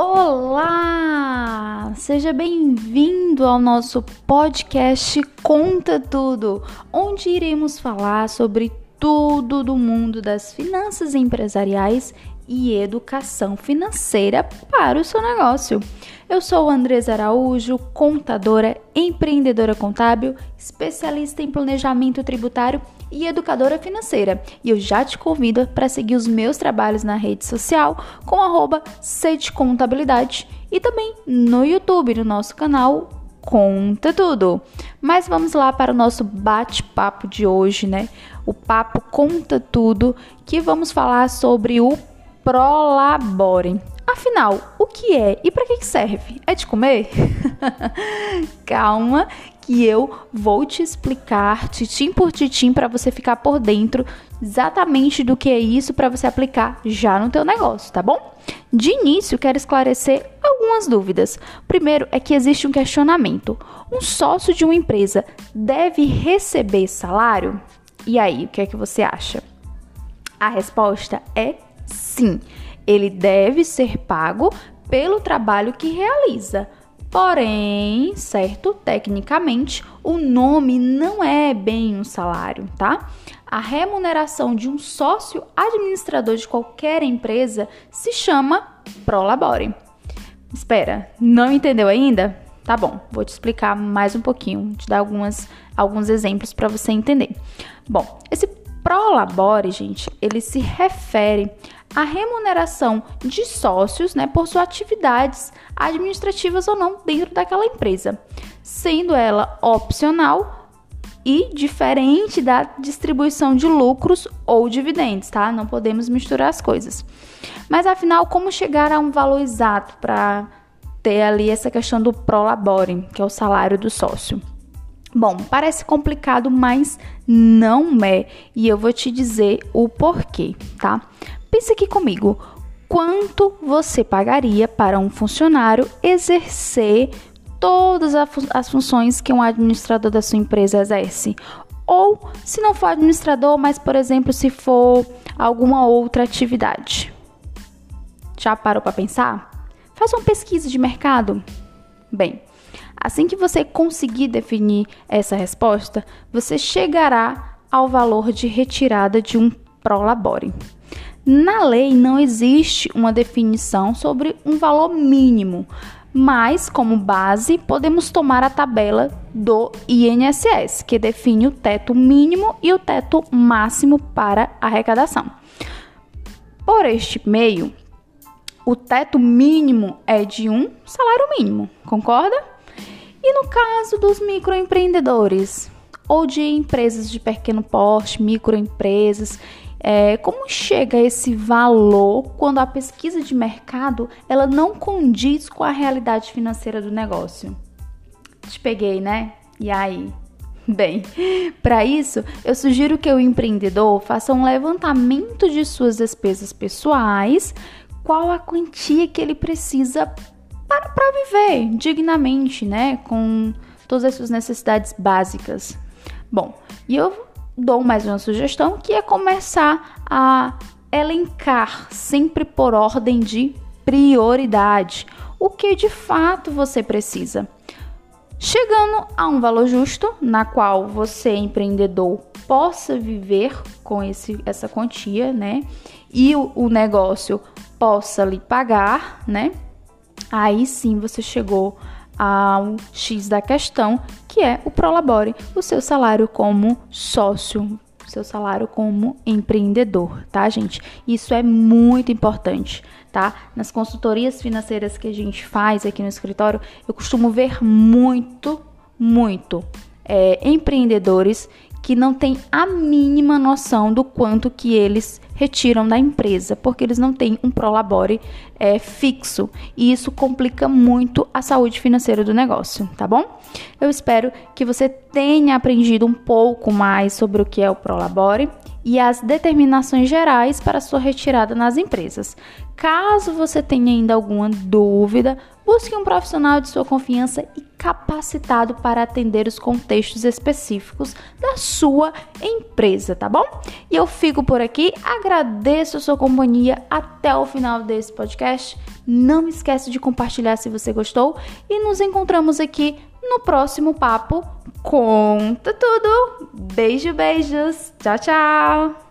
Olá! Seja bem-vindo ao nosso podcast Conta Tudo, onde iremos falar sobre tudo do mundo das finanças empresariais e educação financeira para o seu negócio. Eu sou Andresa Araújo, contadora, empreendedora contábil, especialista em planejamento tributário e educadora financeira. E eu já te convido para seguir os meus trabalhos na rede social com arroba Contabilidade e também no YouTube, no nosso canal Conta Tudo. Mas vamos lá para o nosso bate-papo de hoje, né? O papo Conta Tudo, que vamos falar sobre o Prolabore. Afinal, o que é e para que serve? É de comer? Calma, que eu vou te explicar titim por titim para você ficar por dentro exatamente do que é isso para você aplicar já no teu negócio, tá bom? De início, quero esclarecer algumas dúvidas. Primeiro é que existe um questionamento. Um sócio de uma empresa deve receber salário? E aí, o que é que você acha? A resposta é sim ele deve ser pago pelo trabalho que realiza. Porém, certo, tecnicamente, o nome não é bem um salário, tá? A remuneração de um sócio administrador de qualquer empresa se chama prolabore. Espera, não entendeu ainda? Tá bom, vou te explicar mais um pouquinho, te dar algumas, alguns exemplos para você entender. Bom, esse prolabore, gente, ele se refere à remuneração de sócios, né, por suas atividades administrativas ou não dentro daquela empresa, sendo ela opcional e diferente da distribuição de lucros ou dividendos, tá? Não podemos misturar as coisas. Mas afinal, como chegar a um valor exato para ter ali essa questão do prolabore, que é o salário do sócio? Bom, parece complicado, mas não é. E eu vou te dizer o porquê, tá? Pense aqui comigo. Quanto você pagaria para um funcionário exercer todas as funções que um administrador da sua empresa exerce? Ou, se não for administrador, mas por exemplo, se for alguma outra atividade. Já parou para pensar? Faz uma pesquisa de mercado. Bem, Assim que você conseguir definir essa resposta, você chegará ao valor de retirada de um prolabore. Na lei não existe uma definição sobre um valor mínimo, mas como base podemos tomar a tabela do INSS, que define o teto mínimo e o teto máximo para arrecadação. Por este meio, o teto mínimo é de um salário mínimo, concorda? E no caso dos microempreendedores ou de empresas de pequeno porte, microempresas, é, como chega esse valor quando a pesquisa de mercado ela não condiz com a realidade financeira do negócio? Te peguei, né? E aí? Bem, para isso, eu sugiro que o empreendedor faça um levantamento de suas despesas pessoais, qual a quantia que ele precisa para, para viver dignamente, né? Com todas as suas necessidades básicas. Bom, e eu dou mais uma sugestão que é começar a elencar sempre por ordem de prioridade o que de fato você precisa. Chegando a um valor justo, na qual você, empreendedor, possa viver com esse, essa quantia, né? E o, o negócio possa lhe pagar, né? Aí sim você chegou ao X da questão, que é o prolabore, o seu salário como sócio, seu salário como empreendedor, tá, gente? Isso é muito importante, tá? Nas consultorias financeiras que a gente faz aqui no escritório, eu costumo ver muito, muito é, empreendedores que não têm a mínima noção do quanto que eles retiram da empresa, porque eles não têm um prolabore é, fixo e isso complica muito a saúde financeira do negócio, tá bom? Eu espero que você tenha aprendido um pouco mais sobre o que é o prolabore e as determinações gerais para sua retirada nas empresas. Caso você tenha ainda alguma dúvida, busque um profissional de sua confiança e capacitado para atender os contextos específicos da sua empresa, tá bom? E eu fico por aqui, agradeço a sua companhia até o final desse podcast. Não esquece de compartilhar se você gostou e nos encontramos aqui no próximo papo. Conta tudo. Beijo, beijos. Tchau, tchau.